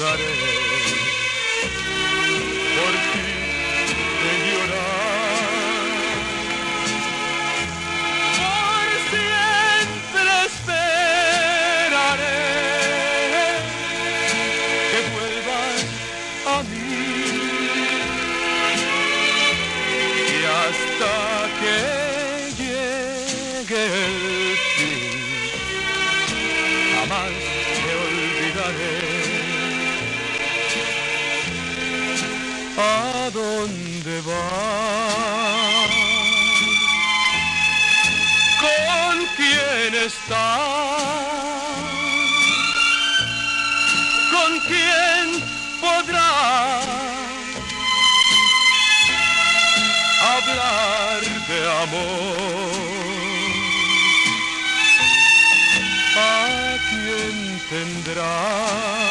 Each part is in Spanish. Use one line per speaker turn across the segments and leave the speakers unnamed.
Sudden quién podrás hablar de amor? ¿A quién tendrás?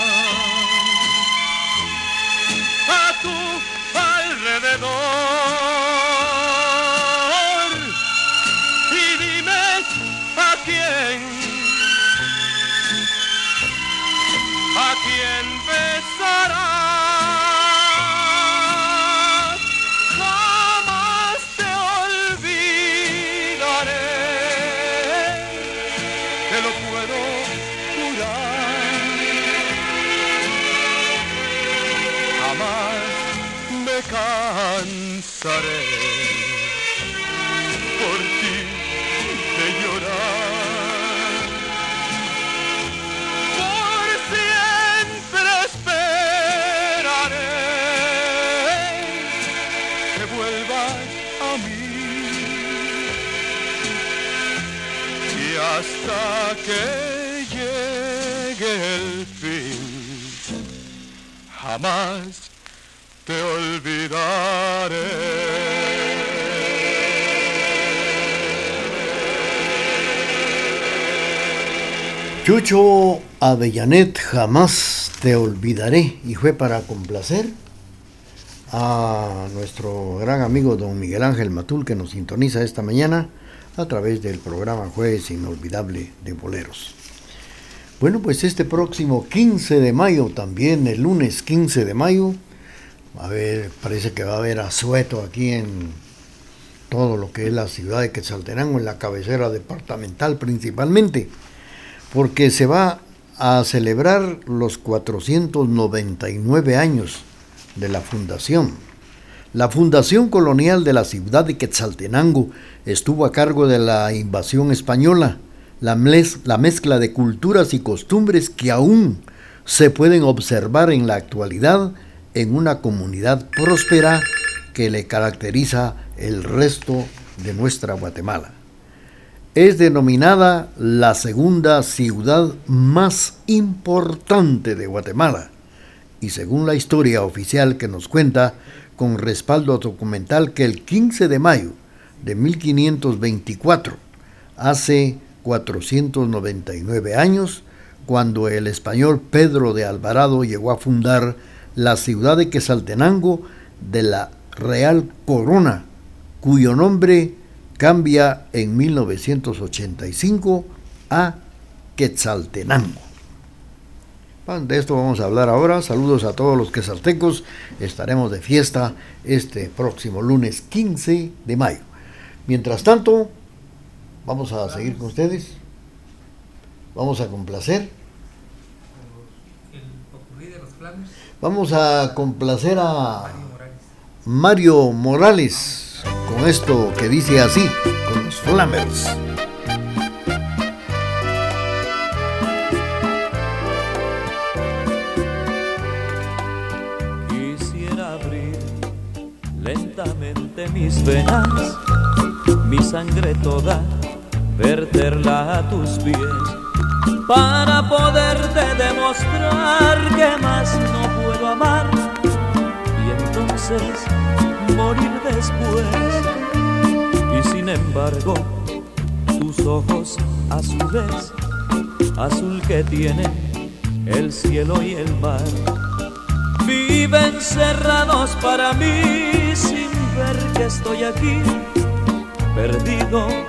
Jamás te olvidaré.
Chucho Avellanet, jamás te olvidaré. Y fue para complacer a nuestro gran amigo don Miguel Ángel Matul que nos sintoniza esta mañana a través del programa Jueves Inolvidable de Boleros. Bueno, pues este próximo 15 de mayo, también el lunes 15 de mayo, a ver, parece que va a haber asueto aquí en todo lo que es la ciudad de Quetzaltenango, en la cabecera departamental principalmente, porque se va a celebrar los 499 años de la fundación. La fundación colonial de la ciudad de Quetzaltenango estuvo a cargo de la invasión española, la, la mezcla de culturas y costumbres que aún se pueden observar en la actualidad en una comunidad próspera que le caracteriza el resto de nuestra Guatemala. Es denominada la segunda ciudad más importante de Guatemala y según la historia oficial que nos cuenta con respaldo documental que el 15 de mayo de 1524, hace 499 años, cuando el español Pedro de Alvarado llegó a fundar la ciudad de Quesaltenango de la Real Corona, cuyo nombre cambia en 1985 a Quetzaltenango. De esto vamos a hablar ahora. Saludos a todos los quesaltecos. Estaremos de fiesta este próximo lunes 15 de mayo. Mientras tanto, vamos a seguir con ustedes. Vamos a complacer. Vamos a complacer a Mario Morales con esto que dice así, con los Flamers.
Quisiera abrir lentamente mis venas, mi sangre toda, verterla a tus pies, para poderte demostrar que más no puedo amar y entonces morir después. Y sin embargo, tus ojos azules, azul que tienen el cielo y el mar, viven cerrados para mí sin ver que estoy aquí, perdido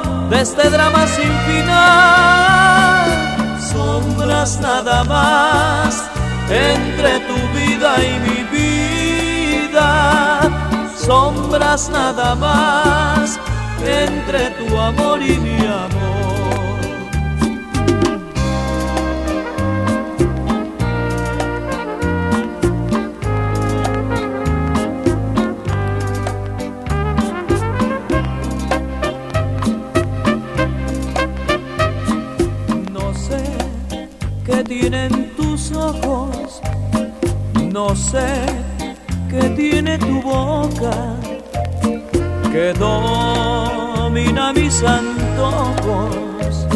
de este drama sin final. Sombras nada más entre tu vida y mi vida. Sombras nada más entre tu amor y mi amor. Qué tienen tus ojos, no sé qué tiene tu boca que domina mis antojos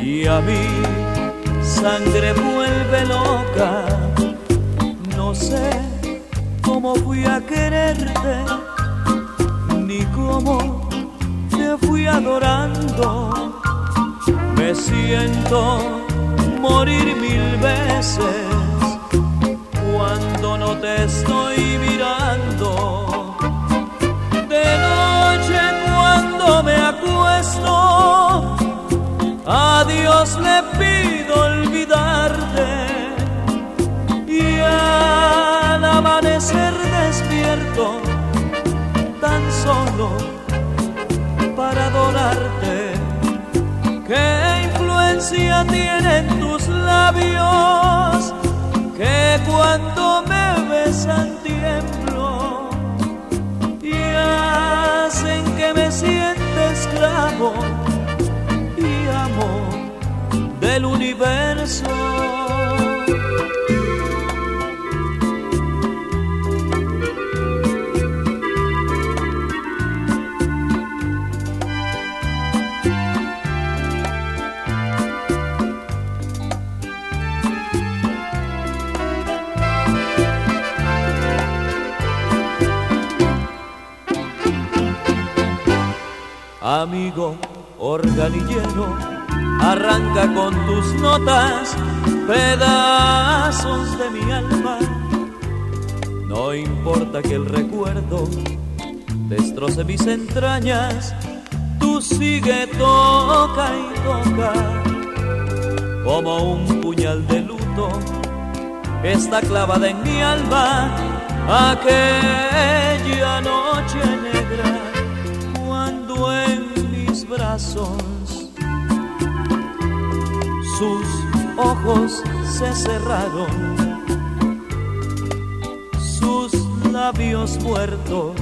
y a mi sangre vuelve loca. No sé cómo fui a quererte, ni cómo te fui adorando. Me siento morir mil veces cuando no te estoy mirando. De noche cuando me acuesto, a Dios le pido olvidarte y al amanecer despierto tan solo influencia tienen tus labios que cuando me besan tiemblo y hacen que me sienta esclavo y amo del universo? Arranca con tus notas pedazos de mi alma. No importa que el recuerdo destroce mis entrañas, tú sigue, toca y toca, como un puñal de luto, está clavada en mi alma aquella noche negra cuando en mis brazos sus ojos se cerraron, sus labios muertos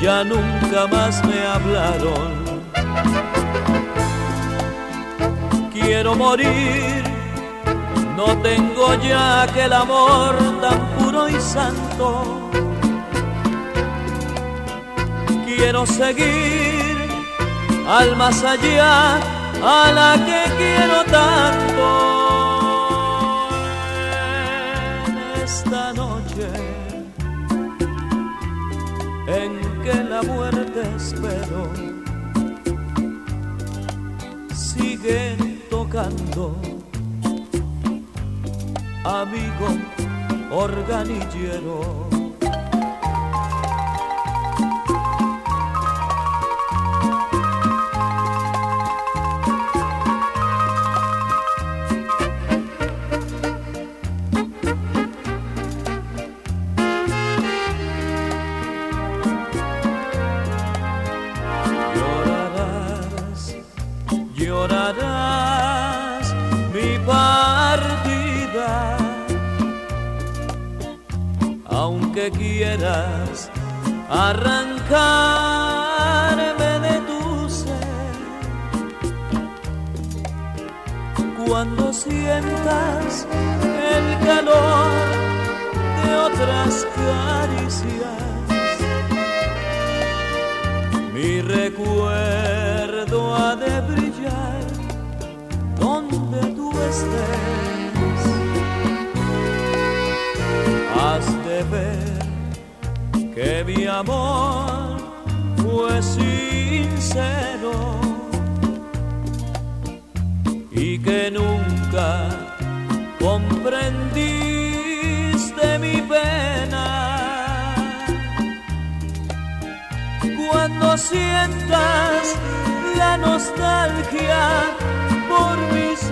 ya nunca más me hablaron. Quiero morir, no tengo ya aquel amor tan puro y santo quiero seguir al más allá, a la que quiero tanto. En esta noche en que la muerte espero, sigue tocando, amigo organillero. Aunque quieras arrancarme de tu ser. Cuando sientas el calor de otras caricias, mi recuerdo ha de brillar donde tú estés. Has de ver que mi amor fue sincero y que nunca comprendiste mi pena. Cuando sientas la nostalgia por mis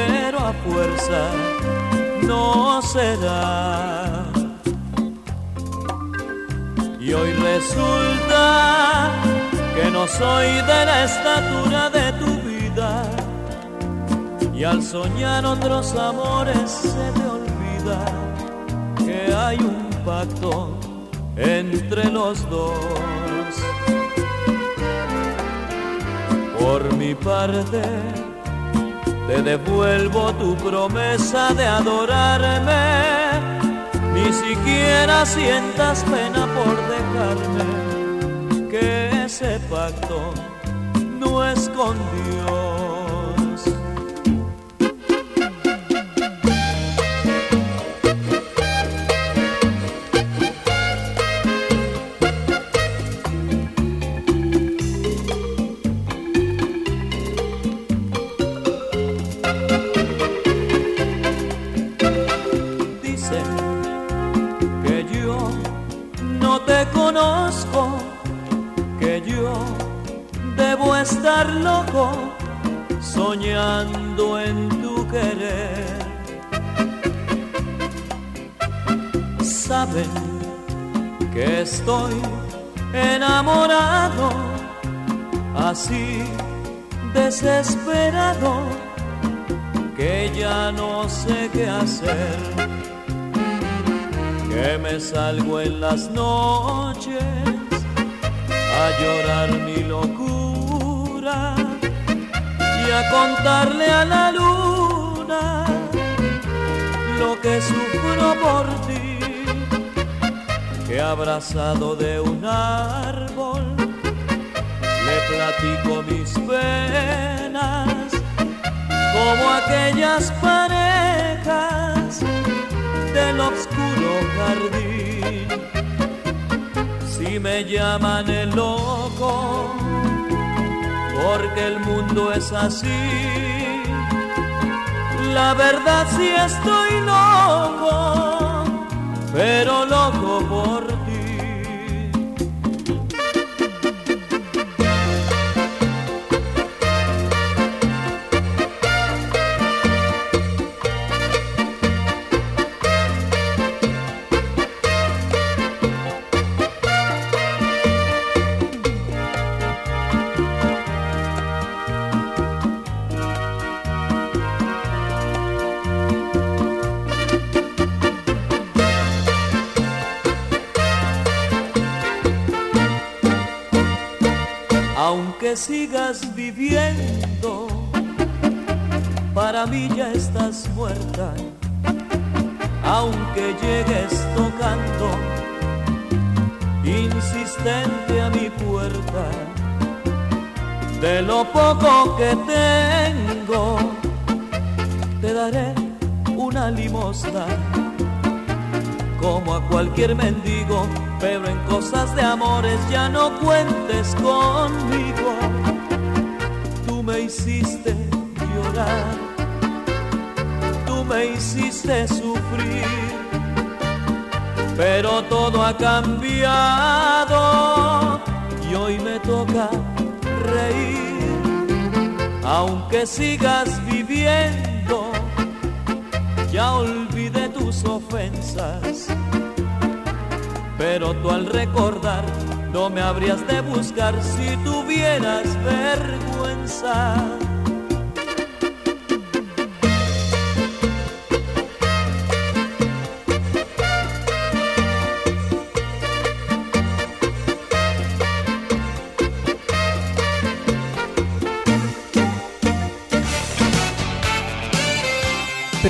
fuerza no será. Y hoy resulta que no soy de la estatura de tu vida, y al soñar otros amores se te olvida que hay un pacto entre los dos. Por mi parte, te devuelvo tu promesa de adorarme. Ni siquiera sientas pena por dejarme, que ese pacto no es con Dios. Desesperado que ya no sé qué hacer, que me salgo en las noches a llorar mi locura y a contarle a la luna lo que sufro por ti, que abrazado de un árbol le platico mis penas como aquellas parejas del oscuro jardín. Si me llaman el loco, porque el mundo es así. La verdad sí estoy loco, pero loco por sigas viviendo para mí ya estás muerta, aunque llegues tocando insistente a mi puerta. De lo poco que tengo, te daré una limosna, como a cualquier mendigo, pero en cosas de amores ya no cuentes conmigo. Hiciste llorar, tú me hiciste sufrir, pero todo ha cambiado y hoy me toca reír, aunque sigas viviendo, ya olvidé tus ofensas, pero tú al recordar no me habrías de buscar si tuvieras vergüenza.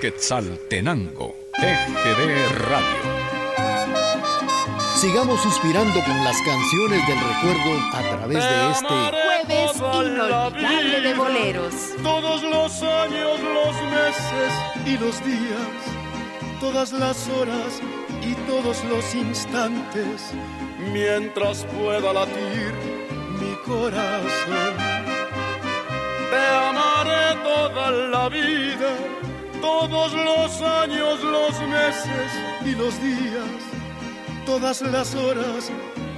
Quetzaltenango, TGD Radio.
Sigamos suspirando con las canciones del recuerdo a través de este
Jueves inolvidable de boleros.
Todos los años, los meses y los días, todas las horas y todos los instantes, mientras pueda latir mi corazón. Te amaré toda la vida, todos los años, los meses y los días, todas las horas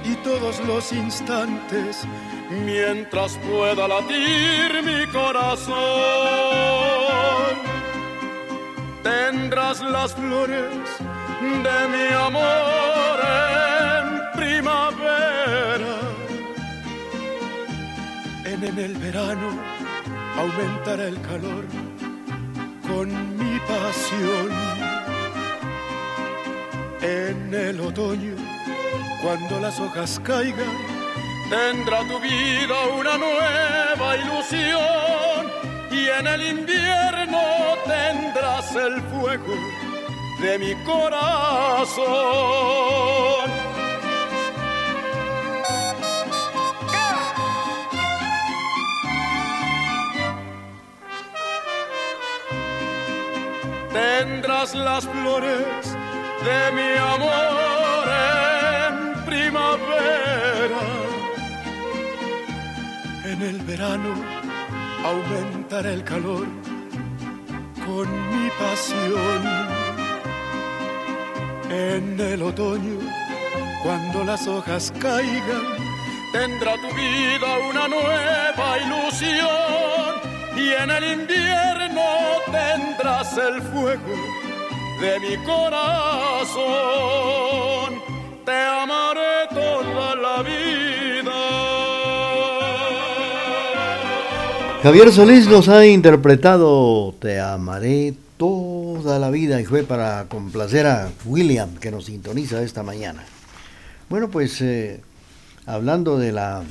y todos los instantes, mientras pueda latir mi corazón. Tendrás las flores de mi amor en primavera. En, el verano aumentará el calor con mi pasión. En el otoño, cuando las hojas caigan, tendrá tu vida una nueva ilusión. Y en el invierno tendrás el fuego de mi corazón. Tendrás las flores de mi amor en primavera. En el verano aumentará el calor con mi pasión. En el otoño, cuando las hojas caigan, tendrá tu vida una nueva ilusión. Y en el invierno tendrás el fuego de mi corazón. Te amaré toda la vida.
Javier Solís nos ha interpretado Te amaré toda la vida y fue para complacer a William que nos sintoniza esta mañana. Bueno, pues eh, hablando de la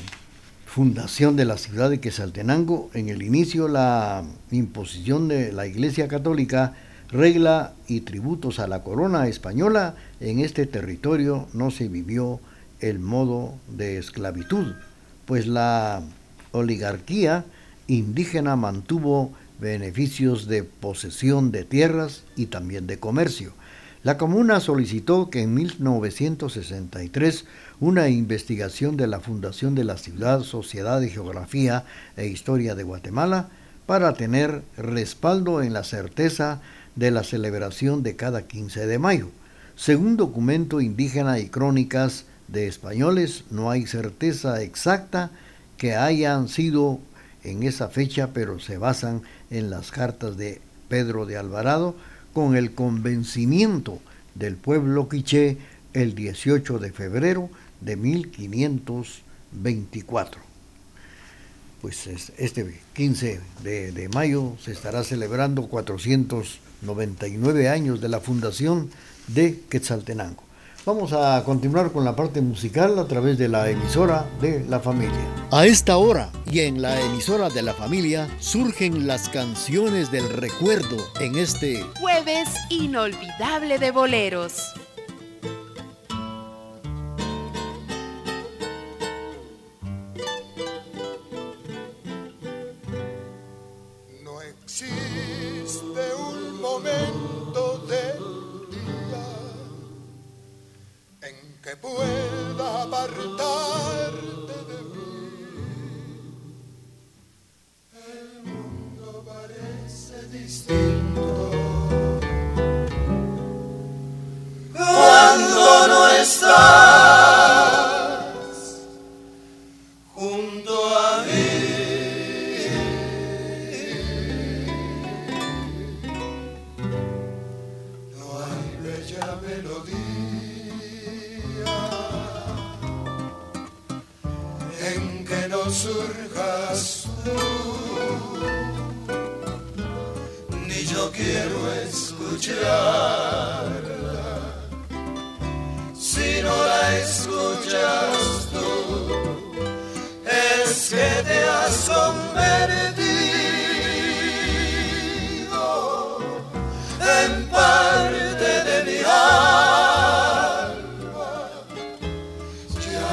fundación de la ciudad de Quesaltenango, en el inicio la imposición de la Iglesia Católica regla y tributos a la corona española, en este territorio no se vivió el modo de esclavitud, pues la oligarquía indígena mantuvo beneficios de posesión de tierras y también de comercio. La comuna solicitó que en 1963 una investigación de la Fundación de la Ciudad, Sociedad de Geografía e Historia de Guatemala para tener respaldo en la certeza de la celebración de cada 15 de mayo. Según documento indígena y crónicas de españoles, no hay certeza exacta que hayan sido en esa fecha, pero se basan en las cartas de Pedro de Alvarado con el convencimiento del pueblo quiché el 18 de febrero de 1524. Pues este 15 de, mayo se estará celebrando 499 años de la fundación de Quetzaltenango. Vamos a continuar con la parte musical a través de la emisora de la familia. A esta hora y en la emisora de la familia surgen las canciones del recuerdo en este
jueves inolvidable de boleros.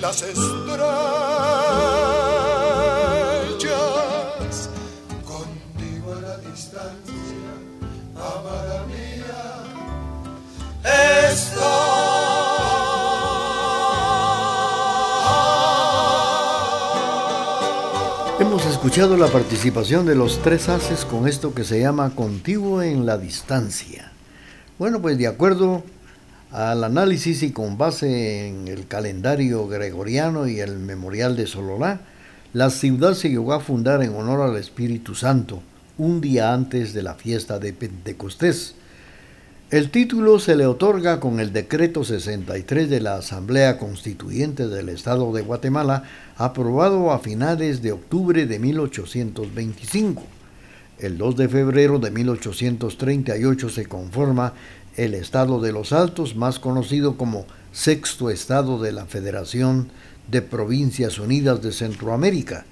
las estrellas. Contigo a la distancia, amada mía, estoy.
Hemos escuchado la participación de los tres haces con esto que se llama Contigo en la distancia. Bueno, pues de acuerdo al análisis y con base en el calendario gregoriano y el memorial de Sololá, la ciudad se llegó a fundar en honor al Espíritu Santo, un día antes de la fiesta de Pentecostés. El título se le otorga con el decreto 63 de la Asamblea Constituyente del Estado de Guatemala, aprobado a finales de octubre de 1825. El 2 de febrero de 1838 se conforma el estado de los Altos, más conocido como sexto estado de la Federación de Provincias Unidas de Centroamérica.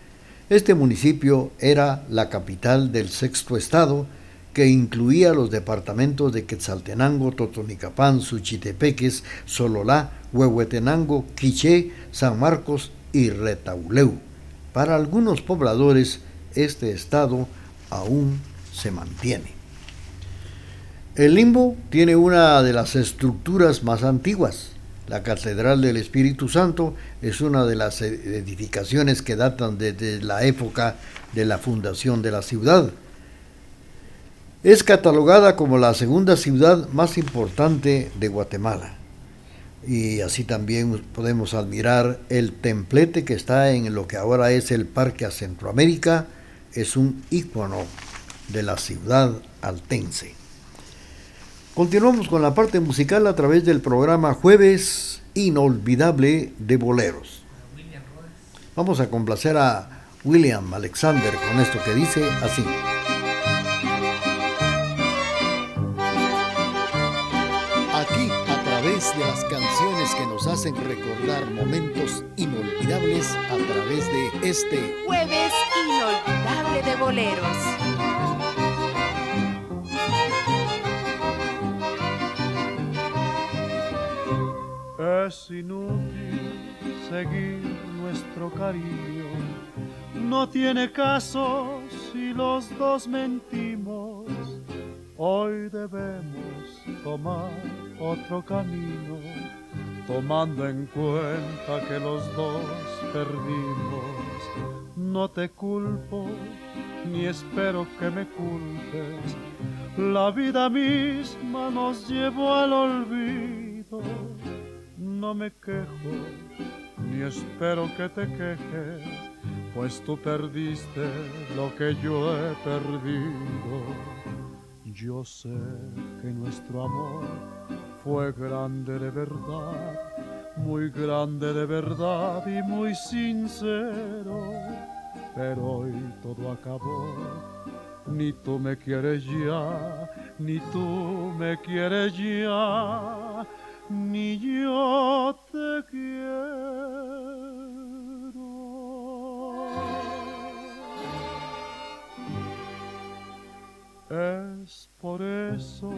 Este municipio era la capital del sexto estado, que incluía los departamentos de Quetzaltenango, Totonicapán, Suchitepeques, Sololá, Huehuetenango, Quiché, San Marcos y Retauleu. Para algunos pobladores, este estado aún se mantiene. El limbo tiene una de las estructuras más antiguas. La Catedral del Espíritu Santo es una de las edificaciones que datan desde la época de la fundación de la ciudad. Es catalogada como la segunda ciudad más importante de Guatemala. y así también podemos admirar el templete que está en lo que ahora es el Parque a Centroamérica, es un ícono de la ciudad altense. Continuamos con la parte musical a través del programa Jueves Inolvidable de Boleros. Vamos a complacer a William Alexander con esto que dice así. Aquí, a través de las canciones que nos hacen recordar momentos inolvidables a través de este
Jueves Inolvidable Boleros.
Es inútil seguir nuestro cariño, no tiene caso si los dos mentimos. Hoy debemos tomar otro camino, tomando en cuenta que los dos perdimos. No te culpo, ni espero que me culpes. La vida misma nos llevó al olvido. No me quejo, ni espero que te quejes, pues tú perdiste lo que yo he perdido. Yo sé que nuestro amor fue grande de verdad, muy grande de verdad y muy sincero, pero hoy todo acabó. Ni tú me quieres ya, ni tú me quieres ya, ni yo te quiero. Es por eso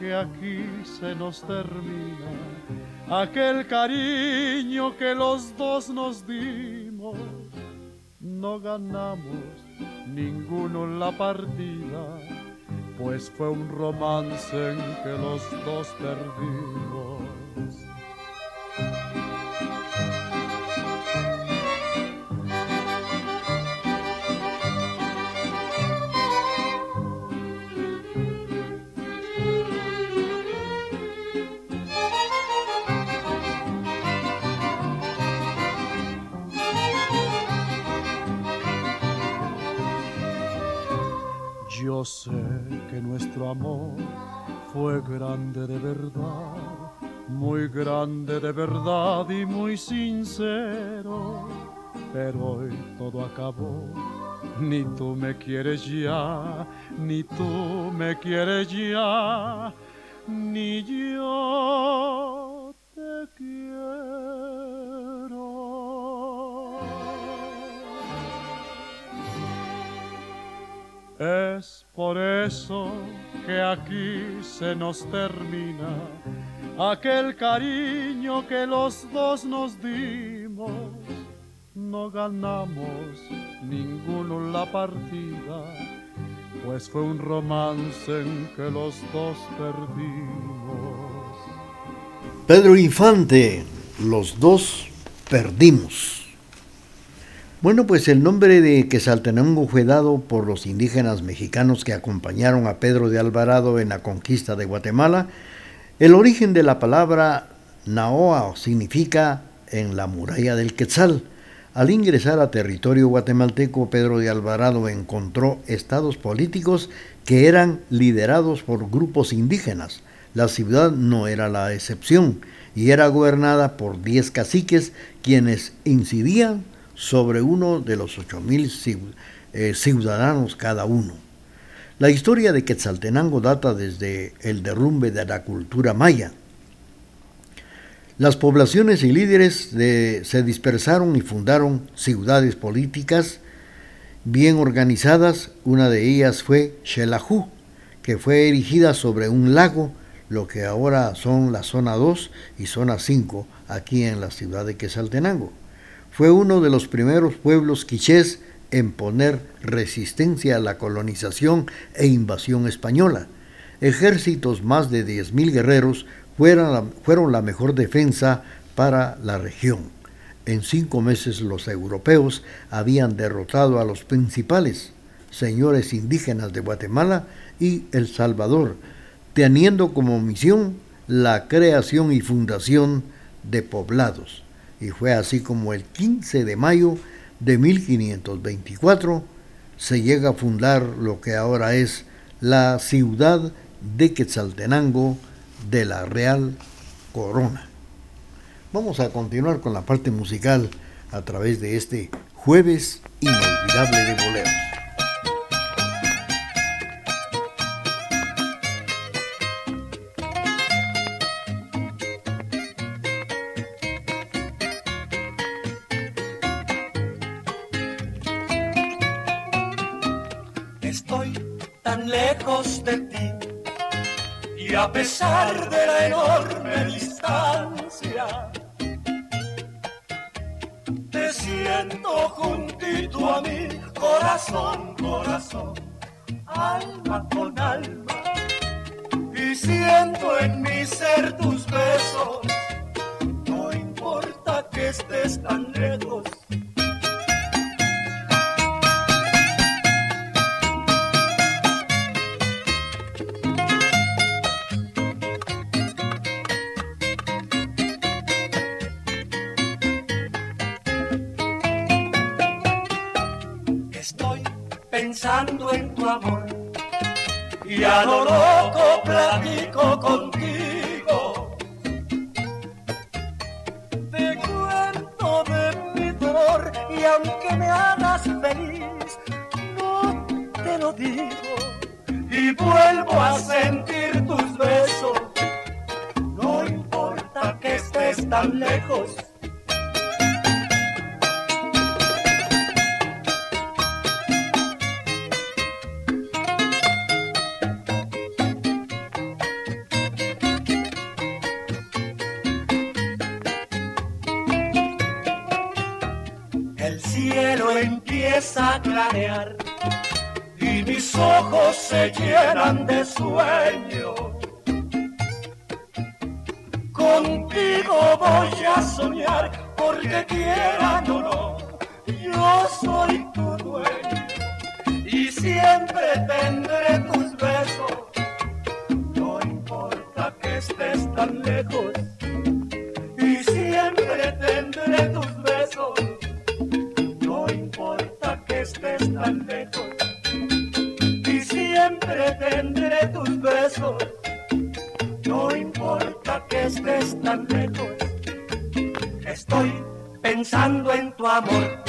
que aquí se nos termina aquel cariño que los dos nos dimos. No ganamos ninguno la partida, pues fue un romance en que los dos perdimos. Fue grande de verdad, muy grande de verdad y muy sincero, pero hoy todo acabó. Ni tú me quieres ya, ni tú me quieres ya, ni yo te quiero. Es por eso que aquí se nos termina aquel cariño que los dos nos dimos. No ganamos ninguno la partida, pues fue un romance en que los dos perdimos.
Pedro Infante, los dos perdimos. Bueno, pues el nombre de Quesaltenango fue dado por los indígenas mexicanos que acompañaron a Pedro de Alvarado en la conquista de Guatemala. El origen de la palabra Naoa significa en la muralla del Quetzal. Al ingresar a territorio guatemalteco, Pedro de Alvarado encontró estados políticos que eran liderados por grupos indígenas. La ciudad no era la excepción y era gobernada por diez caciques quienes incidían sobre uno de los ocho mil ciudadanos cada uno. La historia de Quetzaltenango data desde el derrumbe de la cultura maya. Las poblaciones y líderes se dispersaron y fundaron ciudades políticas bien organizadas. Una de ellas fue Xelajú, que fue erigida sobre un lago, lo que ahora son la zona 2 y zona 5, aquí en la ciudad de Quetzaltenango. Fue uno de los primeros pueblos quichés en poner resistencia a la colonización e invasión española. Ejércitos más de 10.000 guerreros fueron la, fueron la mejor defensa para la región. En cinco meses los europeos habían derrotado a los principales señores indígenas de Guatemala y El Salvador, teniendo como misión la creación y fundación de poblados. Y fue así como el 15 de mayo de 1524 se llega a fundar lo que ahora es la ciudad de Quetzaltenango de la Real Corona. Vamos a continuar con la parte musical a través de este jueves inolvidable de boleros.
A pesar de la enorme distancia siento juntito a mí, corazón, corazón, alma con alma. Y siento en mi soñar porque quieran o no, yo soy tu dueño. Y siempre tendré tus besos. No importa que estés tan lejos. Y siempre tendré tus besos. Estés tan lejos. Y siempre tendré tus besos. No importa que estés tan lejos, pensando en tu amor.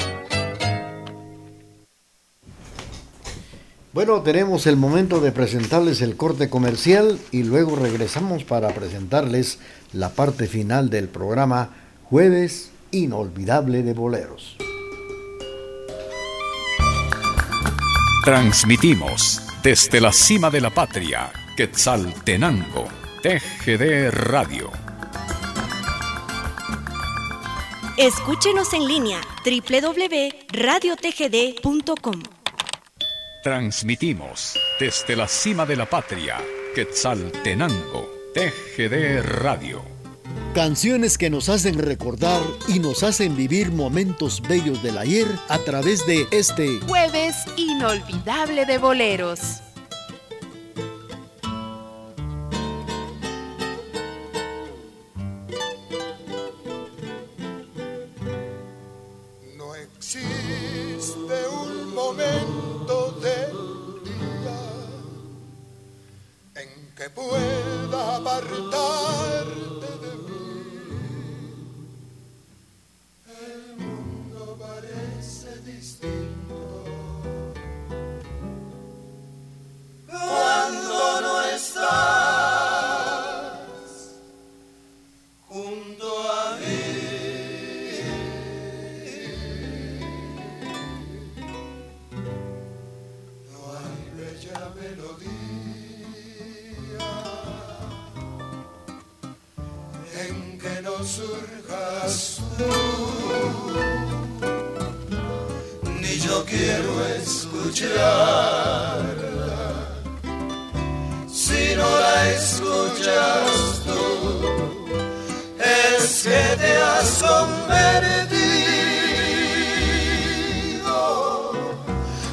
Bueno, tenemos el momento de presentarles el corte comercial y luego regresamos para presentarles la parte final del programa Jueves Inolvidable de Boleros.
Transmitimos desde la cima de la patria, Quetzaltenango, TGD Radio.
Escúchenos en línea www.radiotgd.com.
Transmitimos desde la cima de la patria, Quetzaltenango, TGD Radio.
Canciones que nos hacen recordar y nos hacen vivir momentos bellos del ayer a través de este
jueves inolvidable de boleros.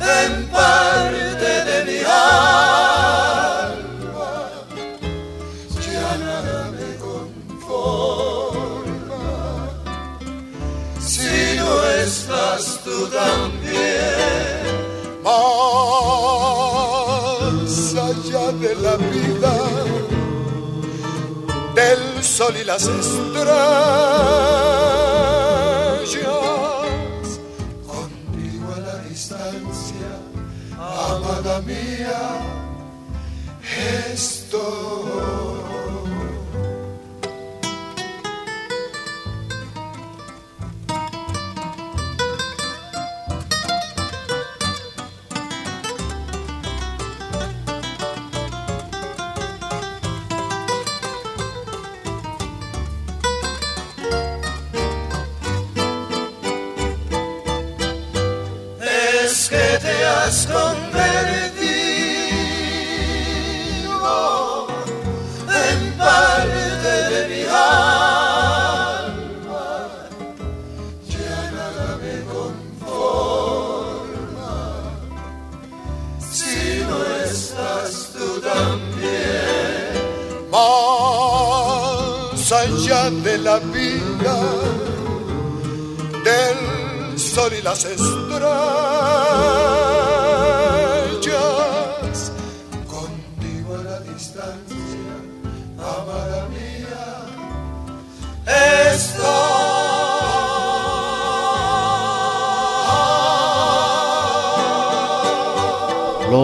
en parte de mi alma. Ya nada me conforma si no estás tú también.
Más allá de la vida, del sol y las estrellas
estoy. has estás tú también.
Más allá de la vida, del sol y las estrellas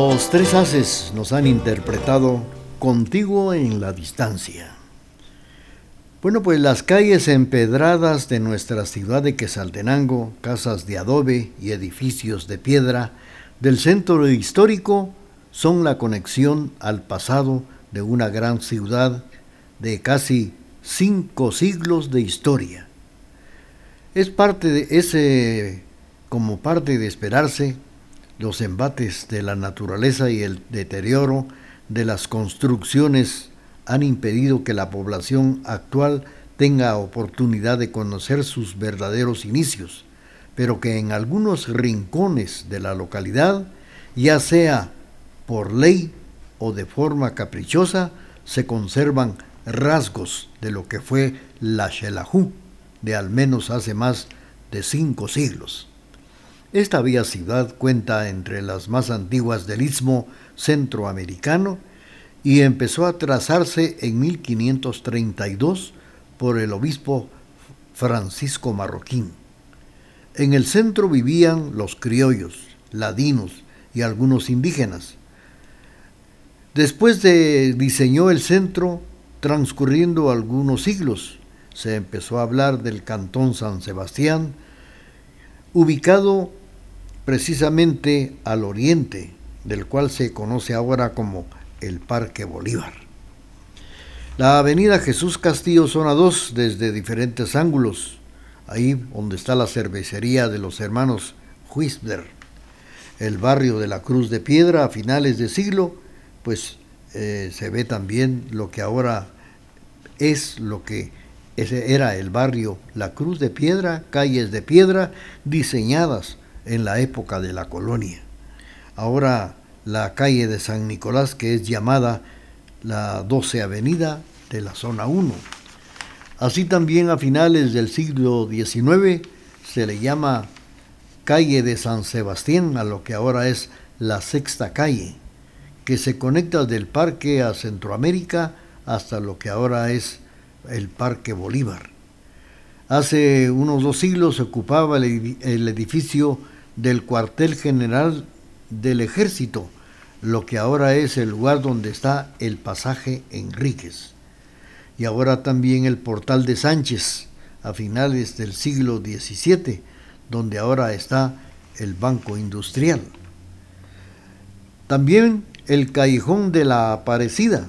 Los tres haces nos han interpretado Contigo en la distancia. Bueno, pues las calles empedradas de nuestra ciudad de Quesaltenango, casas de adobe y edificios de piedra del centro histórico son la conexión al pasado de una gran ciudad de casi cinco siglos de historia. Es parte de ese, como parte de esperarse, los embates de la naturaleza y el deterioro de las construcciones han impedido que la población actual tenga oportunidad de conocer sus verdaderos inicios, pero que en algunos rincones de la localidad, ya sea por ley o de forma caprichosa, se conservan rasgos de lo que fue la Xelajú de al menos hace más de cinco siglos. Esta vía ciudad cuenta entre las más antiguas del istmo centroamericano y empezó a trazarse en 1532 por el obispo Francisco Marroquín. En el centro vivían los criollos, ladinos y algunos indígenas. Después de diseñó el centro, transcurriendo algunos siglos, se empezó a hablar del cantón San Sebastián, ubicado precisamente al oriente, del cual se conoce ahora como el Parque Bolívar. La avenida Jesús Castillo, zona 2, desde diferentes ángulos, ahí donde está la cervecería de los hermanos Huisler, el barrio de la Cruz de Piedra a finales de siglo, pues eh, se ve también lo que ahora es lo que ese era el barrio La Cruz de Piedra, calles de piedra diseñadas en la época de la colonia. Ahora la calle de San Nicolás, que es llamada la 12 Avenida de la Zona 1. Así también a finales del siglo XIX se le llama calle de San Sebastián, a lo que ahora es la sexta calle, que se conecta del parque a Centroamérica hasta lo que ahora es el Parque Bolívar. Hace unos dos siglos se ocupaba el edificio del cuartel general del ejército, lo que ahora es el lugar donde está el pasaje Enríquez. Y ahora también el portal de Sánchez, a finales del siglo XVII, donde ahora está el Banco Industrial. También el Callejón de la Aparecida.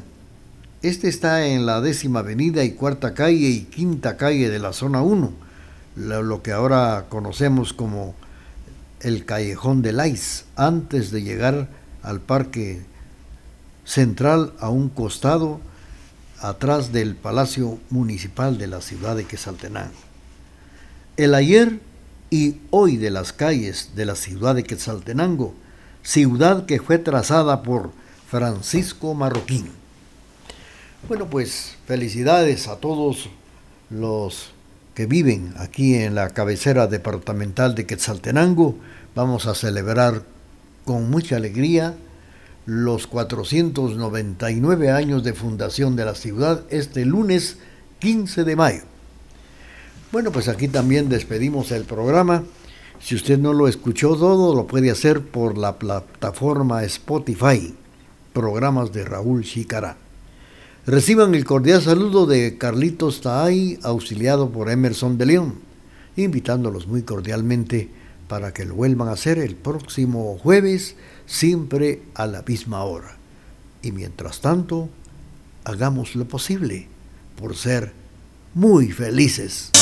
Este está en la décima avenida y cuarta calle y quinta calle de la zona 1, lo que ahora conocemos como el callejón de Lais antes de llegar al parque central a un costado atrás del Palacio Municipal de la ciudad de Quetzaltenango. El ayer y hoy de las calles de la ciudad de Quetzaltenango, ciudad que fue trazada por Francisco Marroquín. Bueno, pues felicidades a todos los que viven aquí en la cabecera departamental de Quetzaltenango, vamos a celebrar con mucha alegría los 499 años de fundación de la ciudad este lunes 15 de mayo. Bueno, pues aquí también despedimos el programa. Si usted no lo escuchó todo, lo puede hacer por la plataforma Spotify, programas de Raúl Chicará. Reciban el cordial saludo de Carlitos Taay, auxiliado por Emerson de León, invitándolos muy cordialmente para que lo vuelvan a hacer el próximo jueves, siempre a la misma hora. Y mientras tanto, hagamos lo posible por ser muy felices.